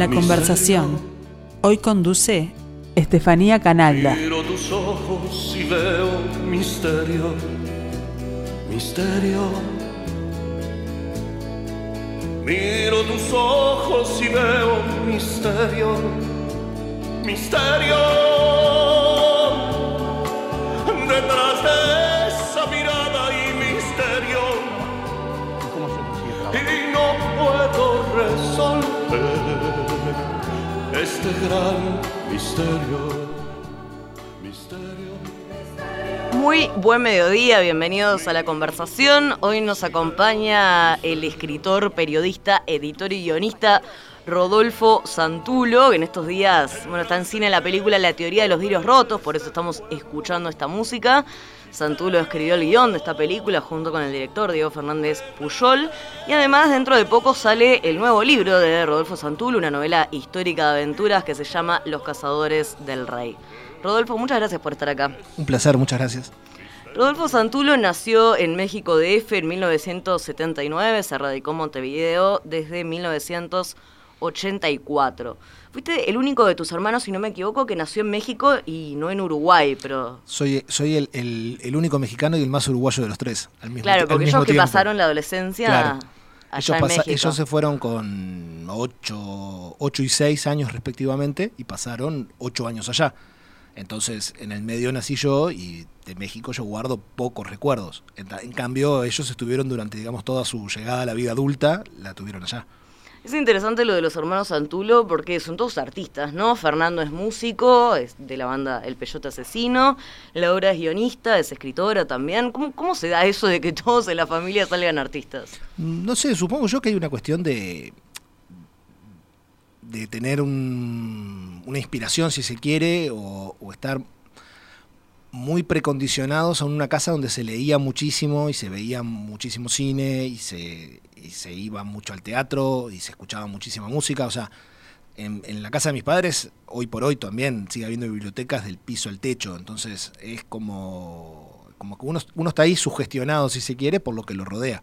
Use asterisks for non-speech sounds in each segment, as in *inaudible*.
La conversación. Hoy conduce Estefanía Canalda. Miro tus ojos y veo misterio, misterio. Miro tus ojos y veo misterio, misterio. Detrás de esa mirada y misterio. Y no puedo resolver este gran misterio. Muy buen mediodía, bienvenidos a la conversación. Hoy nos acompaña el escritor, periodista, editor y guionista Rodolfo Santulo, que en estos días, bueno, está en cine la película La teoría de los vidrios rotos, por eso estamos escuchando esta música. Santulo escribió el guion de esta película junto con el director Diego Fernández Puyol. Y además, dentro de poco sale el nuevo libro de Rodolfo Santulo, una novela histórica de aventuras que se llama Los Cazadores del Rey. Rodolfo, muchas gracias por estar acá. Un placer, muchas gracias. Rodolfo Santulo nació en México DF en 1979, se radicó en Montevideo desde 1984. Fuiste el único de tus hermanos, si no me equivoco, que nació en México y no en Uruguay, pero... Soy, soy el, el- el único mexicano y el más uruguayo de los tres. Al mismo, Claro, al porque mismo ellos que tiempo. pasaron la adolescencia Claro. allá Ellos, en ellos se fueron con 8, y 6 años respectivamente y pasaron 8 años allá. Entonces, en el medio nací yo y de México yo guardo pocos recuerdos. En, en cambio, ellos estuvieron durante, digamos, toda su llegada a la vida adulta, la tuvieron allá. Es interesante lo de los hermanos Santulo porque son todos artistas, ¿no? Fernando es músico, es de la banda El Peyote Asesino, Laura es guionista, es escritora también. ¿Cómo, cómo se da eso de que todos en la familia salgan artistas? No sé, supongo yo que hay una cuestión de de tener un- una inspiración, si se quiere, o, o estar muy precondicionados a una casa donde se leía muchísimo y se veía muchísimo cine y se, y se iba mucho al teatro y se escuchaba muchísima música. O sea, en, en la casa de mis padres, hoy por hoy también sigue habiendo bibliotecas del piso al techo. Entonces es como, como que uno, uno está ahí sugestionado, si se quiere, por lo que lo rodea.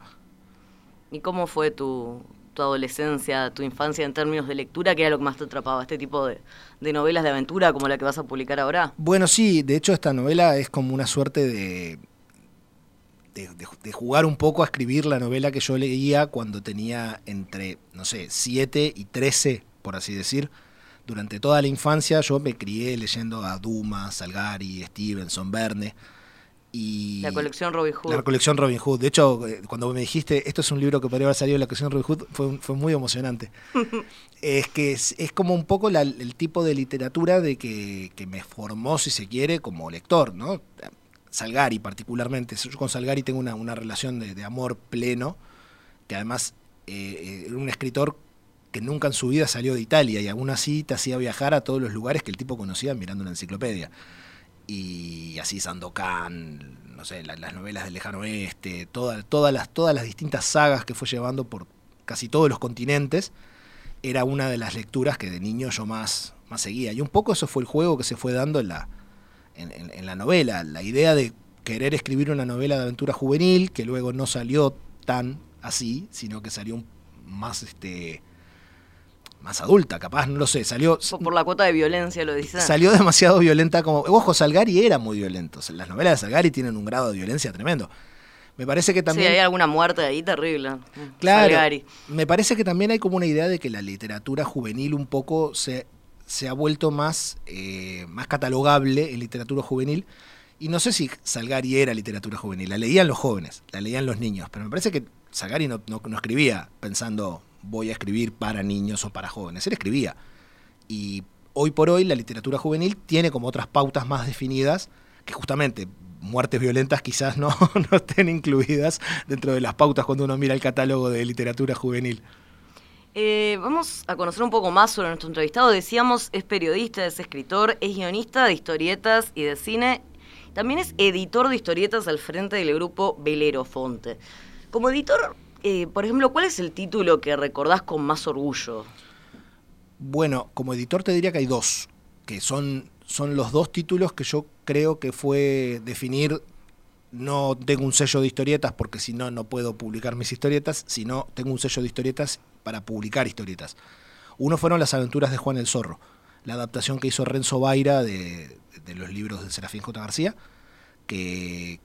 ¿Y cómo fue tu, tu adolescencia, tu infancia en términos de lectura? ¿Qué era lo que más te atrapaba? ¿Este tipo de, de novelas de aventura como la que vas a publicar ahora? Bueno, sí, de hecho esta novela es como una suerte de, de, de- de jugar un poco a escribir la novela que yo leía cuando tenía entre, no sé, 7 y 13, por así decir. Durante toda la infancia yo me crié leyendo a Dumas, Salgari, Stevenson, Verne. Y La colección Robin Hood. la colección Robin Hood. De hecho, eh, cuando me dijiste, esto es un libro que podría haber salido de la colección Robin Hood, fue, fue muy emocionante. *laughs* es que es, es como un poco la- el tipo de literatura de que, que me formó, si se quiere, como lector, ¿no? Salgari particularmente. Yo con Salgari tengo una, una relación de, de amor pleno, que además eh, eh, era un escritor que nunca en su vida salió de Italia y aún así te hacía viajar a todos los lugares que el tipo conocía mirando una enciclopedia y así Sandokan, no sé, la- las novelas del lejano oeste, toda- todas, las, todas las distintas sagas que fue llevando por casi todos los continentes, era una de las lecturas que de niño yo más, más seguía. Y un poco eso fue el juego que se fue dando en la, en, en- en la novela, la idea de querer escribir una novela de aventura juvenil, que luego no salió tan así, sino que salió más este más adulta, capaz, no lo sé, salió Por, la cuota de violencia lo dices. salió demasiado violenta como. Ojo, Salgari era muy violento. Las novelas de Salgari tienen un grado de violencia tremendo. Me parece que también. Sí, hay alguna muerte ahí terrible. Claro. Salgari. Me parece que también hay como una idea de que la literatura juvenil un poco se, se ha vuelto más, eh, más catalogable en literatura juvenil. Y no sé si Salgari era literatura juvenil. La leían los jóvenes, la leían los niños. Pero me parece que Salgari no, no- no escribía pensando voy a escribir para niños o para jóvenes. Él escribía. Y hoy por hoy la literatura juvenil tiene como otras pautas más definidas que justamente muertes violentas quizás no, *laughs* no estén incluidas dentro de las pautas cuando uno mira el catálogo de literatura juvenil. Eh, vamos a conocer un poco más sobre nuestro entrevistado. Decíamos, es periodista, es escritor, es guionista de historietas y de cine. También es editor de historietas al frente del grupo Velero Fonte. Como editor, eh, por ejemplo, ¿cuál es el título que recordás con más orgullo? Bueno, como editor te diría que hay dos, que son, son los dos títulos que yo creo que fue definir, no tengo un sello de historietas porque si no, no puedo publicar mis historietas, sino tengo un sello de historietas para publicar historietas. Uno fueron las aventuras de Juan el Zorro, la adaptación que hizo Renzo Baira de, los libros de Serafín J. García, que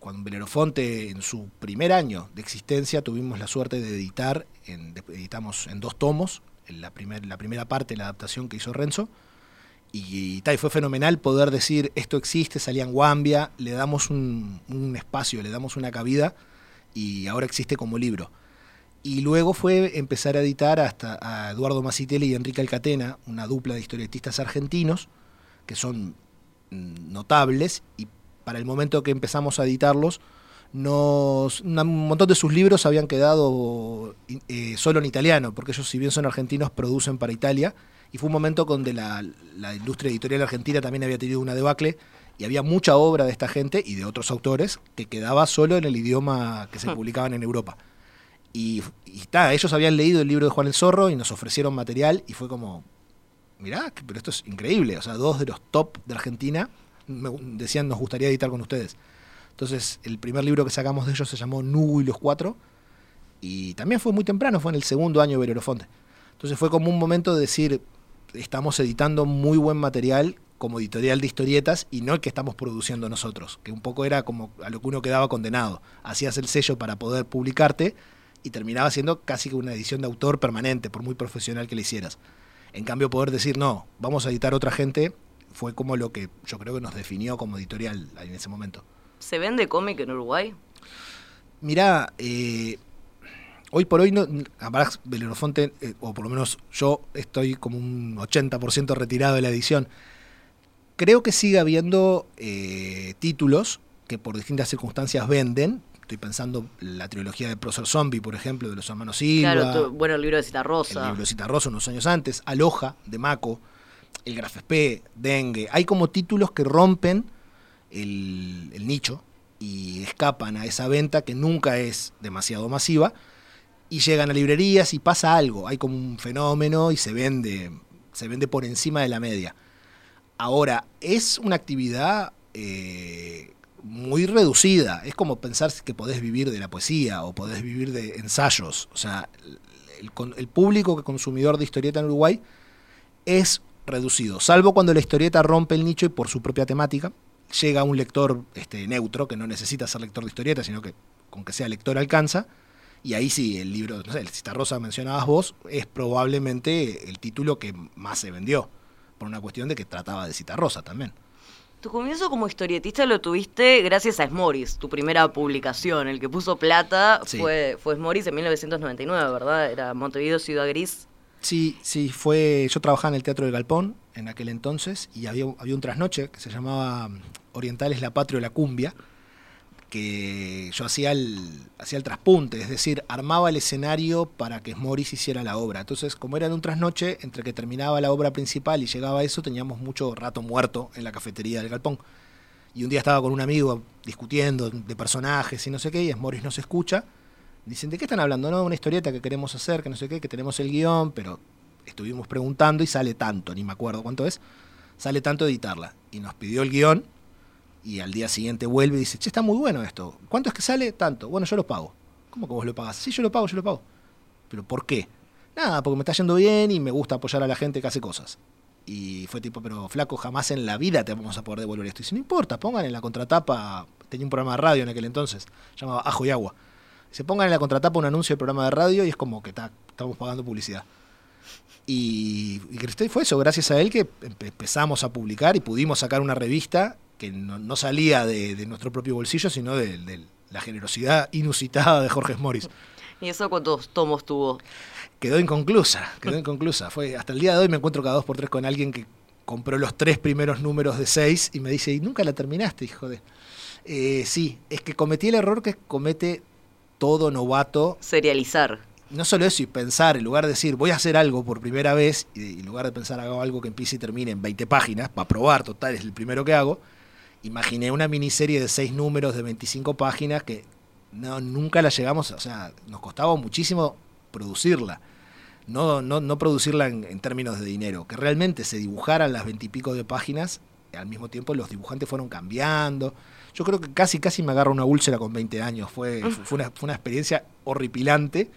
cuando Belerofonte en su primer año de existencia tuvimos la suerte de editar, en, editamos en dos tomos, en la, primer- la primera parte, la adaptación que hizo Renzo, y, ta, y fue fenomenal poder decir esto existe, salía en Guambia, le damos un espacio, le damos una cabida y ahora existe como libro. Y luego fue empezar a editar hasta a Eduardo Masitelli y Enrique Alcatena, una dupla de historietistas argentinos, que son notables, y para el momento que empezamos a editarlos, nos, un montón de sus libros habían quedado eh, solo en italiano, porque ellos, si bien son argentinos, producen para Italia, y fue un momento donde la, la industria editorial argentina también había tenido una debacle, y había mucha obra de esta gente y de otros autores que quedaba solo en el idioma que se publicaban en Europa. Y, ta, ellos habían leído el libro de Juan el Zorro y nos ofrecieron material y fue como, mirá, pero esto es increíble. O sea, dos de los top de Argentina decían nos gustaría editar con ustedes. Entonces, el primer libro que sacamos de ellos se llamó Nugo y los Cuatro y también fue muy temprano, fue en el segundo año de Belerofonte. Entonces fue como un momento de decir, estamos editando muy buen material como editorial de historietas y no el que estamos produciendo nosotros, que un poco era como a lo que uno quedaba condenado. Hacías el sello para poder publicarte y terminaba siendo casi que una edición de autor permanente, por muy profesional que le hicieras. En cambio, poder decir, no, vamos a editar otra gente, fue como lo que yo creo que nos definió como editorial en ese momento. ¿Se vende cómic en Uruguay? Mirá, eh, hoy por hoy, no, Abrax Belerofonte, eh, o por lo menos yo estoy como un 80% retirado de la edición. Creo que sigue habiendo eh, títulos que por distintas circunstancias venden. Estoy pensando la trilogía de Prócer Zombie, por ejemplo, de los hermanos Silva. Claro, bueno, el libro de Cita El libro de Cita Rosa unos años antes, Aloha de Mako, el Graf SP, Dengue. Hay como títulos que rompen el, el nicho y escapan a esa venta que nunca es demasiado masiva y llegan a librerías y pasa algo. Hay como un fenómeno y se vende, se vende por encima de la media. Ahora, es una actividad eh, muy reducida. Es como pensar que podés vivir de la poesía o podés vivir de ensayos. O sea, el, con- el público que consumidor de historieta en Uruguay es reducido, salvo cuando la historieta rompe el nicho y por su propia temática llega un lector este, neutro que no necesita ser lector de historieta, sino que con que sea lector alcanza. Y ahí sí, el libro, no sé, el Citarrosa mencionabas vos, es probablemente el título que más se vendió, por una cuestión de que trataba de Citarrosa también. Tu comienzo como historietista lo tuviste gracias a Smoris, tu primera publicación. El que puso plata Sí. fue, fue Smoris en 1999, ¿verdad? Era Montevideo Ciudad Gris. Sí, sí, fue. Yo trabajaba en el Teatro del Galpón en aquel entonces y había, había un trasnoche que se llamaba mm, Orientales la Patria o la Cumbia, que yo hacía el, hacía el traspunte, es decir, armaba el escenario para que Morris hiciera la obra. Entonces, como era de un trasnoche, entre que terminaba la obra principal y llegaba eso, teníamos mucho rato muerto en la cafetería del Galpón. Y un día estaba con un amigo discutiendo de personajes y no sé qué, y Morris nos escucha. Dicen, ¿de qué están hablando? No, una historieta que queremos hacer, que no sé qué, que tenemos el guion, pero estuvimos preguntando y sale tanto, ni me acuerdo cuánto es, sale tanto editarla. Y nos pidió el guion y al día siguiente vuelve y dice, che, está muy bueno esto. ¿Cuánto es que sale? Tanto. Bueno, yo lo pago. ¿Cómo que vos lo pagás? Sí, yo lo pago, yo lo pago. ¿Pero por qué? Nada, porque me está yendo bien y me gusta apoyar a la gente que hace cosas. Y fue tipo, pero flaco, jamás en la vida te vamos a poder devolver esto. Y dice, no importa, pongan en la contratapa, tenía un programa de radio en aquel entonces, llamaba Ajo y Agua. Se pongan en la contratapa un anuncio del programa de radio y es como que ta, estamos pagando publicidad. Y, y fue eso, gracias a él que empe- empezamos a publicar y pudimos sacar una revista que no, no salía de, de nuestro propio bolsillo, sino de, de la generosidad inusitada de Jorge Morris. ¿Y eso cuántos tomos tuvo? Quedó inconclusa, quedó inconclusa. Fue, hasta el día de hoy me encuentro cada dos por tres con alguien que compró los tres primeros números de seis y me dice, ¿y nunca la terminaste, hijo de...? Eh, sí, es que cometí el error que comete todo novato Serializar. no solo eso, y pensar, en lugar de decir, voy a hacer algo por primera vez, y y en lugar de pensar, hago algo que empiece y termine en 20 páginas, para probar, total, es el primero que hago, imaginé una miniserie de 6 números de 25 páginas que no, nunca la llegamos, o sea, nos costaba muchísimo producirla. No, no, no producirla en, en términos de dinero, que realmente se dibujaran las 20 y pico de páginas, y al mismo tiempo los dibujantes fueron cambiando. Yo creo que casi, casi me agarro una úlcera con 20 años. Fue, *laughs* fue, una, fue una experiencia horripilante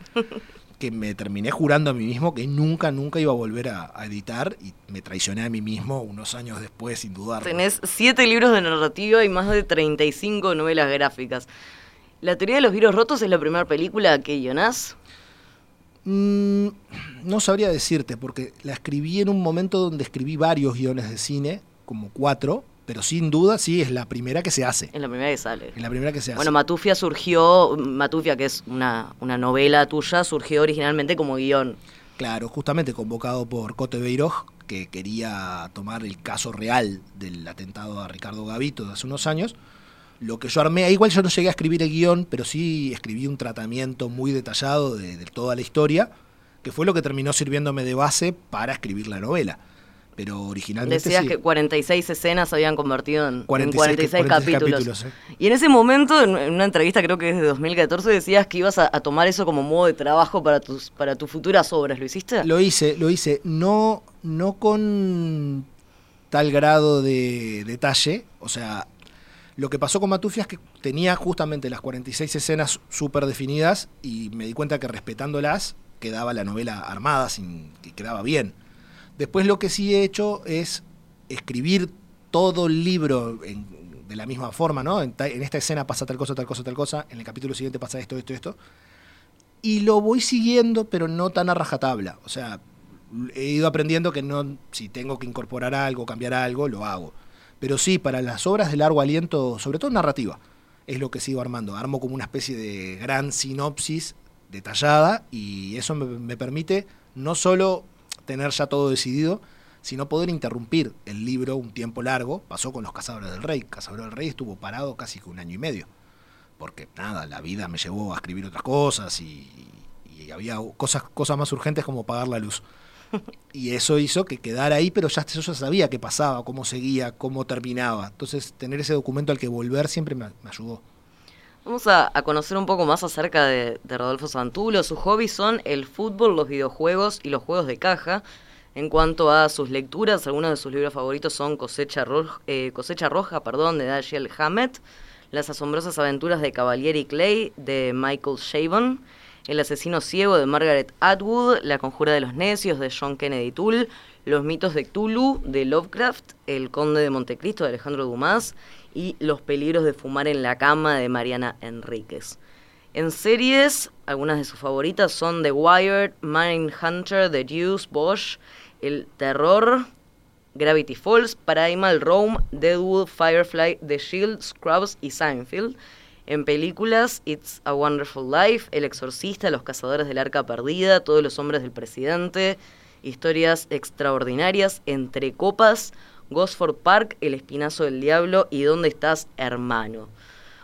que me terminé jurando a mí mismo que nunca, nunca iba a volver a, a editar y me traicioné a mí mismo unos años después, sin dudar. Tenés siete libros de narrativa y más de 35 novelas gráficas. ¿La teoría de los virus rotos es la primera película que guionás? Mm, no sabría decirte, porque la escribí en un momento donde escribí varios guiones de cine, como cuatro, pero sin duda sí es la primera que se hace. Es la primera que sale. Es la primera que se hace. Bueno, Matufia surgió, Matufia que es una, una novela tuya, surgió originalmente como guion. Claro, justamente convocado por Cote Beiroj, que quería tomar el caso real del atentado a Ricardo Gavito de hace unos años. Lo que yo armé, igual yo no llegué a escribir el guion, pero sí escribí un tratamiento muy detallado de, de toda la historia, que fue lo que terminó sirviéndome de base para escribir la novela. Pero originalmente Decías sí. que 46 escenas se habían convertido en 46 en 46, 46 capítulos. capítulos, ¿eh? Y en ese momento, en una entrevista creo que es de 2014, decías que ibas a, a tomar eso como modo de trabajo para tus, para tus futuras obras. ¿Lo hiciste? Lo hice, lo hice, no, no con tal grado de detalle, o sea, lo que pasó con Matufia es que tenía justamente las 46 escenas súper definidas y me di cuenta que respetándolas quedaba la novela armada, sin, que quedaba bien. Después lo que sí he hecho es escribir todo el libro en- de la misma forma, ¿no? En, ta- en esta escena pasa tal cosa, tal cosa, tal cosa, en el capítulo siguiente pasa esto, esto, esto. Y lo voy siguiendo, pero no tan a rajatabla. O sea, he ido aprendiendo que no, si tengo que incorporar algo, cambiar algo, lo hago. Pero sí, para las obras de largo aliento, sobre todo narrativa, es lo que sigo armando. Armo como una especie de gran sinopsis detallada y eso me, me permite no solo tener ya todo decidido, sino poder interrumpir el libro un tiempo largo. Pasó con Los Cazadores del Rey. Cazadores del Rey estuvo parado casi que un año y medio. Porque nada, la vida me llevó a escribir otras cosas y, había cosas, cosas más urgentes como pagar la luz. Y eso hizo que quedara ahí, pero ya yo ya sabía qué pasaba, cómo seguía, cómo terminaba. Entonces, tener ese documento al que volver siempre me, me ayudó. Vamos a, conocer un poco más acerca de, Rodolfo Santulo. Sus hobbies son el fútbol, los videojuegos y los juegos de caja. En cuanto a sus lecturas, algunos de sus libros favoritos son Cosecha, eh, Roja perdón, de Dashiell Hammett, Las asombrosas aventuras de Cavalieri Clay de Michael Chabon, El asesino ciego de Margaret Atwood, La conjura de los necios de John Kennedy Toole, Los mitos de Cthulhu de Lovecraft, El conde de Montecristo de Alejandro Dumas y Los peligros de fumar en la cama de Mariana Enríquez. En series, algunas de sus favoritas son The Wire, Mindhunter, The Deuce, Bosch, El Terror, Gravity Falls, Primal Rome, Deadwood, Firefly, The Shield, Scrubs y Seinfeld. En películas, It's a Wonderful Life, El Exorcista, Los Cazadores del Arca Perdida, Todos los Hombres del Presidente, Historias Extraordinarias, Entre Copas, Gosford Park, El Espinazo del Diablo y ¿Dónde estás, hermano?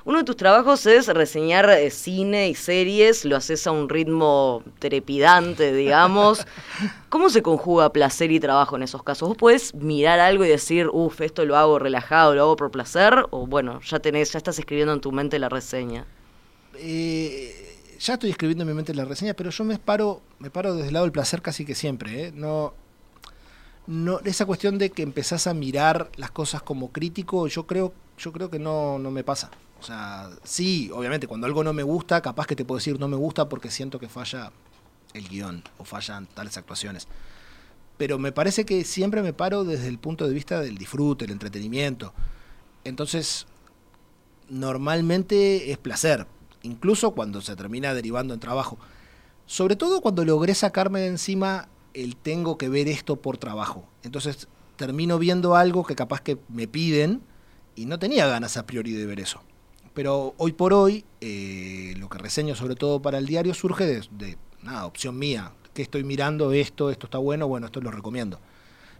Uno de tus trabajos es reseñar eh, cine y series, lo haces a un ritmo trepidante, digamos. *laughs* ¿Cómo se conjuga placer y trabajo en esos casos? ¿Vos podés mirar algo y decir, uff, esto lo hago relajado, lo hago por placer? O bueno, ya tenés, ya estás escribiendo en tu mente la reseña. Eh, ya estoy escribiendo en mi mente la reseña, pero yo me paro, me paro desde el lado del placer casi que siempre. ¿eh? No, no, esa cuestión de que empezás a mirar las cosas como crítico, yo creo, yo creo que no, no me pasa. O sea, sí, obviamente, cuando algo no me gusta, capaz que te puedo decir no me gusta porque siento que falla el guion o fallan tales actuaciones. Pero me parece que siempre me paro desde el punto de vista del disfrute, el entretenimiento. Entonces, normalmente es placer, incluso cuando se termina derivando en trabajo. Sobre todo cuando logré sacarme de encima el tengo que ver esto por trabajo. Entonces termino viendo algo que capaz que me piden y no tenía ganas a priori de ver eso. Pero hoy por hoy, eh, lo que reseño sobre todo para el diario surge de, nada, opción mía. que estoy mirando? Esto, esto está bueno, bueno, esto lo recomiendo.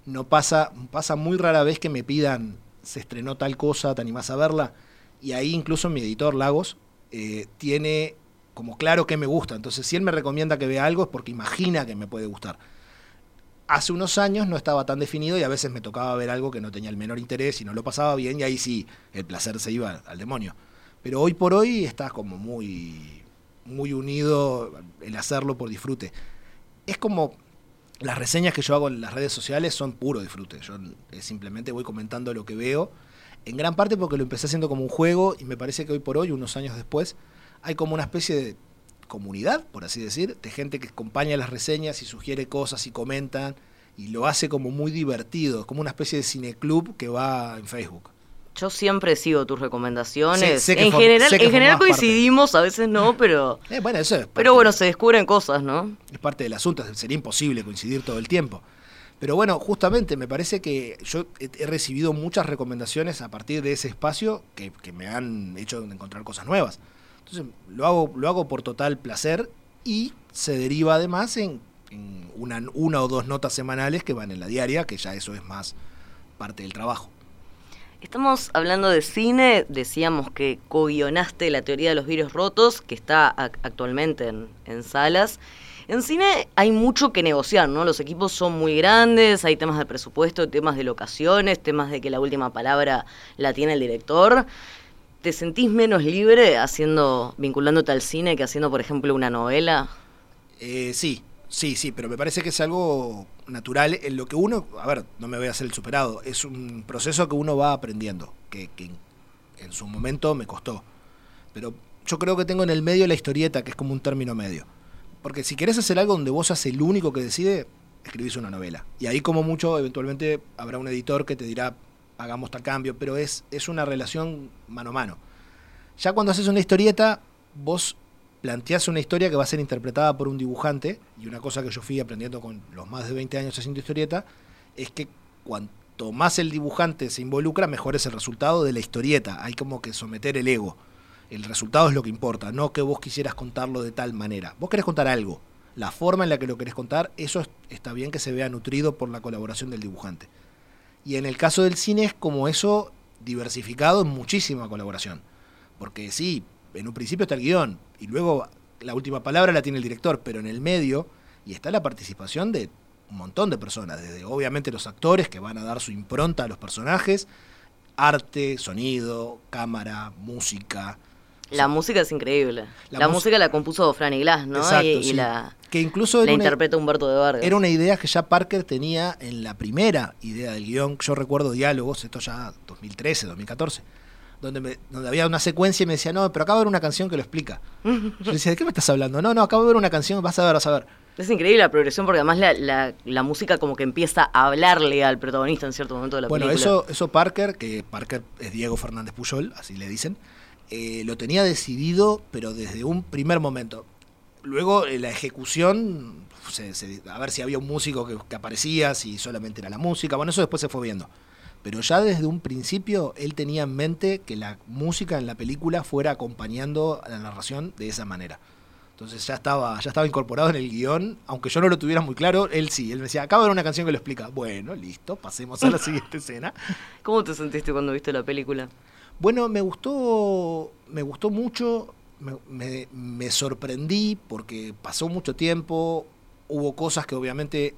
No pasa, pasa muy rara vez que me pidan, se estrenó tal cosa, ¿te animás a verla? Y ahí incluso mi editor Lagos eh, tiene como claro que me gusta. Entonces, si él me recomienda que vea algo es porque imagina que me puede gustar. Hace unos años no estaba tan definido y a veces me tocaba ver algo que no tenía el menor interés y no lo pasaba bien y ahí sí, el placer se iba al demonio. Pero hoy por hoy está como muy, muy unido el hacerlo por disfrute. Es como las reseñas que yo hago en las redes sociales son puro disfrute. Yo simplemente voy comentando lo que veo. En gran parte porque lo empecé haciendo como un juego y me parece que hoy por hoy, unos años después, hay como una especie de comunidad, por así decir, de gente que acompaña las reseñas y sugiere cosas y comentan y lo hace como muy divertido, como una especie de cineclub que va en Facebook. Yo siempre sigo tus recomendaciones. En general, en general parte. coincidimos, a veces no, *laughs* pero Eh, bueno, eso es pero bueno, se descubren cosas, ¿no? es parte del asunto, sería imposible coincidir todo el tiempo. Pero bueno, justamente me parece que yo he, he recibido muchas recomendaciones a partir de ese espacio que, que me han hecho encontrar cosas nuevas. Entonces lo hago, lo hago por total placer y se deriva además en, en una, una o dos notas semanales que van en la diaria, que ya eso es más parte del trabajo. Estamos hablando de cine, decíamos que co-guionaste la teoría de los virus rotos, que está ac- actualmente en, en salas. En cine hay mucho que negociar, ¿no? Los equipos son muy grandes, hay temas de presupuesto, temas de locaciones, temas de que la última palabra la tiene el director. ¿Te sentís menos libre haciendo, vinculándote al cine que haciendo, por ejemplo, una novela? Eh, sí, sí, sí, pero me parece que es algo natural en lo que uno, a ver, no me voy a hacer el superado, es un proceso que uno va aprendiendo, que, en, su momento me costó. Pero yo creo que tengo en el medio la historieta, que es como un término medio. Porque si querés hacer algo donde vos seas el único que decide, escribís una novela. Y ahí como mucho, eventualmente habrá un editor que te dirá, hagamos tal cambio, pero es, es una relación mano a mano. Ya cuando haces una historieta, vos planteás una historia que va a ser interpretada por un dibujante, y una cosa que yo fui aprendiendo con los más de 20 años haciendo historieta, es que cuanto más el dibujante se involucra, mejor es el resultado de la historieta. Hay como que someter el ego. El resultado es lo que importa, no que vos quisieras contarlo de tal manera. Vos querés contar algo. La forma en la que lo querés contar, eso es- está bien que se vea nutrido por la colaboración del dibujante. Y en el caso del cine es como eso diversificado en muchísima colaboración. Porque sí, en un principio está el guion y luego la última palabra la tiene el director, pero en el medio y está la participación de un montón de personas, desde obviamente los actores que van a dar su impronta a los personajes, arte, sonido, cámara, música. La música es increíble. La música la compuso Franny Glass, ¿no? Exacto, y, y sí. la, que incluso la interpreta Humberto de Vargas. era una idea que ya Parker tenía en la primera idea del guion. Yo recuerdo diálogos, esto ya 2013, 2014, donde, me- donde había una secuencia y me decía, no, pero acaba de ver una canción que lo explica. Yo decía, ¿de qué me estás hablando? No, no, acabo de ver una canción, vas a ver, vas a ver. Es increíble la progresión porque además la, la, la música como que empieza a hablarle al protagonista en cierto momento de la Bueno, película. eso, eso Parker, que Parker es Diego Fernández Puyol, así le dicen, eh, lo tenía decidido, pero desde un primer momento. Luego eh, la ejecución, se- se- a ver si había un músico que, que aparecía, si solamente era la música, bueno, eso después se fue viendo. Pero ya desde un principio él tenía en mente que la música en la película fuera acompañando a la narración de esa manera. Entonces ya estaba, ya estaba incorporado en el guion, aunque yo no lo tuviera muy claro, él sí, él me decía, acaba de ver una canción que lo explica. Bueno, listo, pasemos a la *laughs* siguiente escena. ¿Cómo te sentiste cuando viste la película? Bueno, me gustó, me gustó mucho, me, me- me sorprendí porque pasó mucho tiempo, hubo cosas que obviamente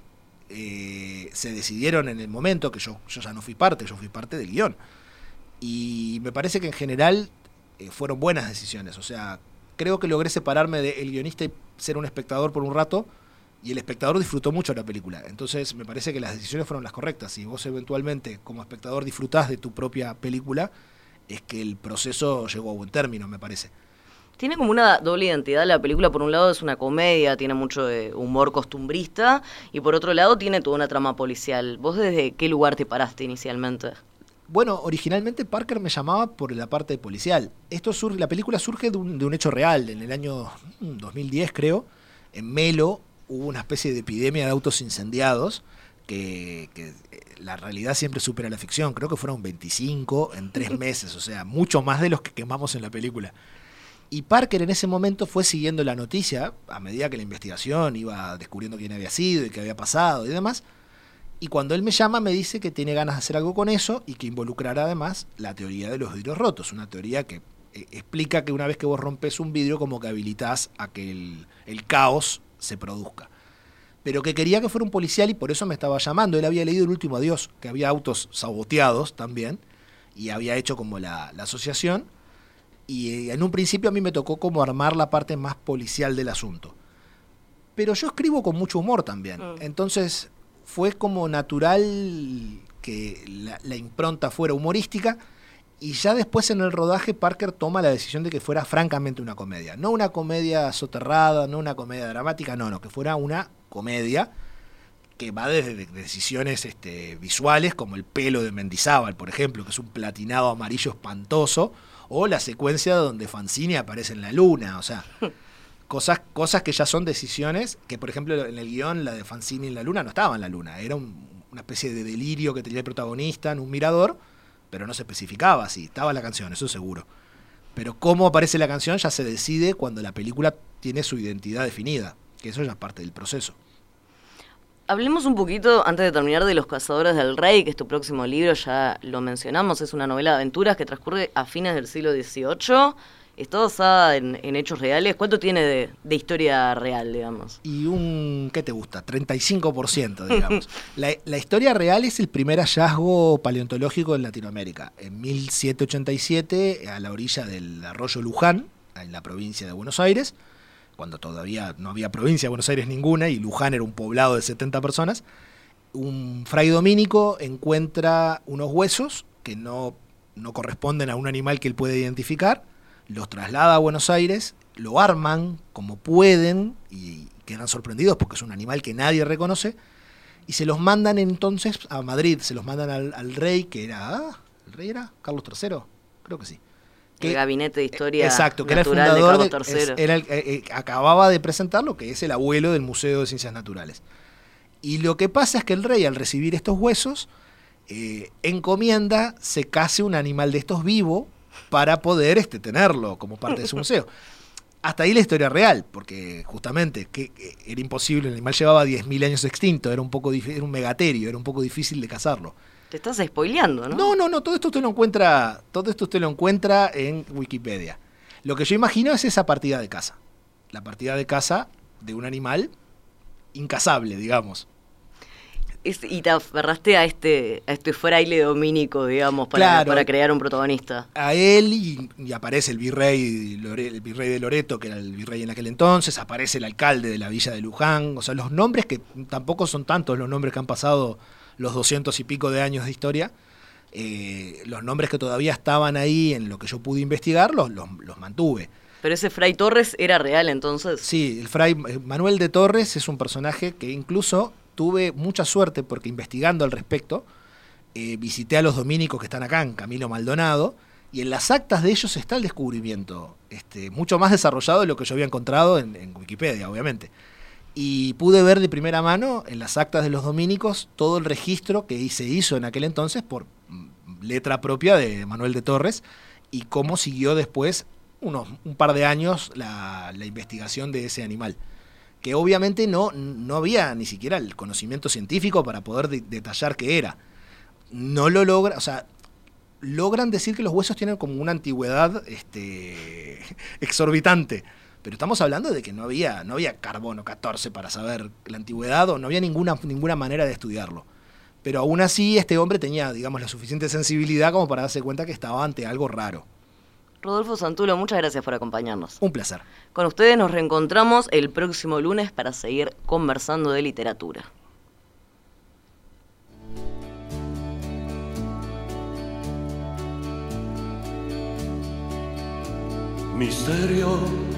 eh, se decidieron en el momento, que yo, ya no fui parte, yo fui parte del guion. Y me parece que en general eh, fueron buenas decisiones, o sea, creo que logré separarme del guionista y ser un espectador por un rato. Y el espectador disfrutó mucho la película. Entonces me parece que las decisiones fueron las correctas. Si vos eventualmente como espectador disfrutás de tu propia película, es que el proceso llegó a buen término, me parece. Tiene como una doble identidad la película. Por un lado es una comedia, tiene mucho de humor costumbrista. Y por otro lado tiene toda una trama policial. ¿Vos desde qué lugar te paraste inicialmente? Bueno, originalmente Parker me llamaba por la parte policial. Esto surge, la película surge de un, de un hecho real. En el año mm, 2010, creo, en Melo hubo una especie de epidemia de autos incendiados que, que, eh, la realidad siempre supera la ficción. Creo que fueron 25 en tres *laughs* meses, o sea, mucho más de los que quemamos en la película. Y Parker en ese momento fue siguiendo la noticia a medida que la investigación iba descubriendo quién había sido y qué había pasado y demás. Y cuando él me llama me dice que tiene ganas de hacer algo con eso y que involucrará además la teoría de los vidrios rotos, una teoría que eh, explica que una vez que vos rompes un vidrio como que habilitás a que el, el caos se produzca. Pero que quería que fuera un policial y por eso me estaba llamando. Él había leído El último adiós, que había autos saboteados también, y había hecho como la, la asociación. Y eh, en un principio a mí me tocó como armar la parte más policial del asunto. Pero yo escribo con mucho humor también. Mm. Entonces fue como natural que la, la impronta fuera humorística Y ya después en el rodaje Parker toma la decisión de que fuera francamente una comedia. No una comedia soterrada, no una comedia dramática, no, no, que fuera una comedia que va desde decisiones este, visuales, como el pelo de Mendizábal, por ejemplo, que es un platinado amarillo espantoso, o la secuencia donde Fancini aparece en la luna, o sea, *laughs* cosas, cosas que ya son decisiones que, por ejemplo, en el guion la de Fancini en la luna no estaba en la luna, era un- una especie de delirio que tenía el protagonista en un mirador, pero no se especificaba así, estaba la canción, eso seguro. Pero cómo aparece la canción ya se decide cuando la película tiene su identidad definida, que eso ya es parte del proceso. Hablemos un poquito, antes de terminar, de Los Cazadores del Rey, que es tu próximo libro, ya lo mencionamos, es una novela de aventuras que transcurre a fines del siglo XVIII, está basada en, en hechos reales. ¿Cuánto tiene de, de historia real, digamos? y un, ¿qué te gusta? 35%, digamos. *laughs* la, la historia real es el primer hallazgo paleontológico en Latinoamérica. En 1787, a la orilla del arroyo Luján, en la provincia de Buenos Aires, cuando todavía no había provincia de Buenos Aires ninguna y Luján era un poblado de 70 personas, un fray dominico encuentra unos huesos que no, no corresponden a un animal que él puede identificar, los traslada a Buenos Aires, lo arman como pueden y quedan sorprendidos porque es un animal que nadie reconoce y se los mandan entonces a Madrid, se los mandan al, rey que era, ¿el rey era? Carlos III, creo que sí. El gabinete de historia Exacto, que era el de fundador, de- es- III. era el- eh, eh, acababa de presentar lo que es el abuelo del Museo de Ciencias Naturales. Y lo que pasa es que el rey al recibir estos huesos, eh, encomienda se case un animal de estos vivo para poder este, tenerlo como parte de su *laughs* museo. Hasta ahí la historia real, porque justamente que, que era imposible, el animal llevaba 10.000 años extinto, era un, poco, era un megaterio, era un poco difícil de cazarlo. Te estás spoileando, ¿no? No, no, no, todo esto usted lo encuentra, todo esto usted lo encuentra en Wikipedia. Lo que yo imagino es esa partida de caza. La partida de caza de un animal incazable, digamos. Es- y te aferraste a este, a este fraile dominico, digamos, para, Claro. para crear un protagonista. A él y, y aparece el virrey, el virrey de Loreto, que era el virrey en aquel entonces, aparece el alcalde de la villa de Luján, o sea, los nombres que tampoco son tantos los nombres que han pasado los doscientos y pico de años de historia, eh, los nombres que todavía estaban ahí en lo que yo pude investigar, los, los, los mantuve. Pero ese Fray Torres era real entonces. Sí, el fray eh, Manuel de Torres es un personaje que incluso tuve mucha suerte porque investigando al respecto, eh, visité a los dominicos que están acá en Camino Maldonado y en las actas de ellos está el descubrimiento, este, mucho más desarrollado de lo que yo había encontrado en, en Wikipedia, obviamente. Y pude ver de primera mano en las actas de los dominicos todo el registro que se hizo en aquel entonces por mm, letra propia de Manuel de Torres y cómo siguió después unos, un par de años la, la investigación de ese animal. Que obviamente no, no había ni siquiera el conocimiento científico para poder de- detallar qué era. No lo logra, o sea, logran decir que los huesos tienen como una antigüedad este, *laughs* exorbitante. Pero estamos hablando de que no había, no había carbono 14 para saber la antigüedad o no había ninguna, ninguna manera de estudiarlo. Pero aún así este hombre tenía, digamos, la suficiente sensibilidad como para darse cuenta que estaba ante algo raro. Rodolfo Santulo, muchas gracias por acompañarnos. Un placer. Con ustedes nos reencontramos el próximo lunes para seguir conversando de literatura. Misterio.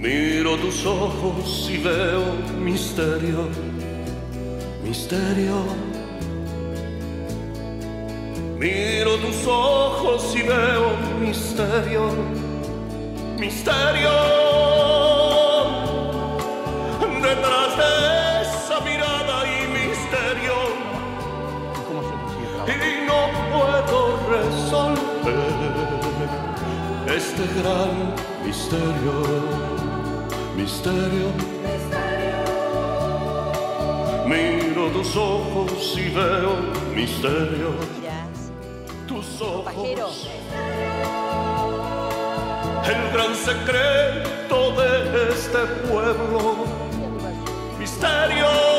Miro tus ojos y veo misterio. Misterio. Miro tus ojos y veo misterio. Misterio. Detrás de esa mirada y misterio. Y no puedo resolver este gran misterio. Misterio. Miro tus ojos y veo misterio. Tus ojos. El gran secreto de este pueblo. Misterio.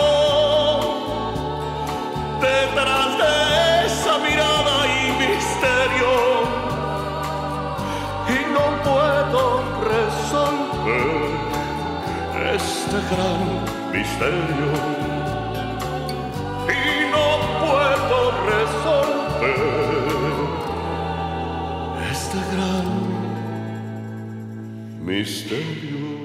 este gran misterio y no puedo resolver este gran misterio.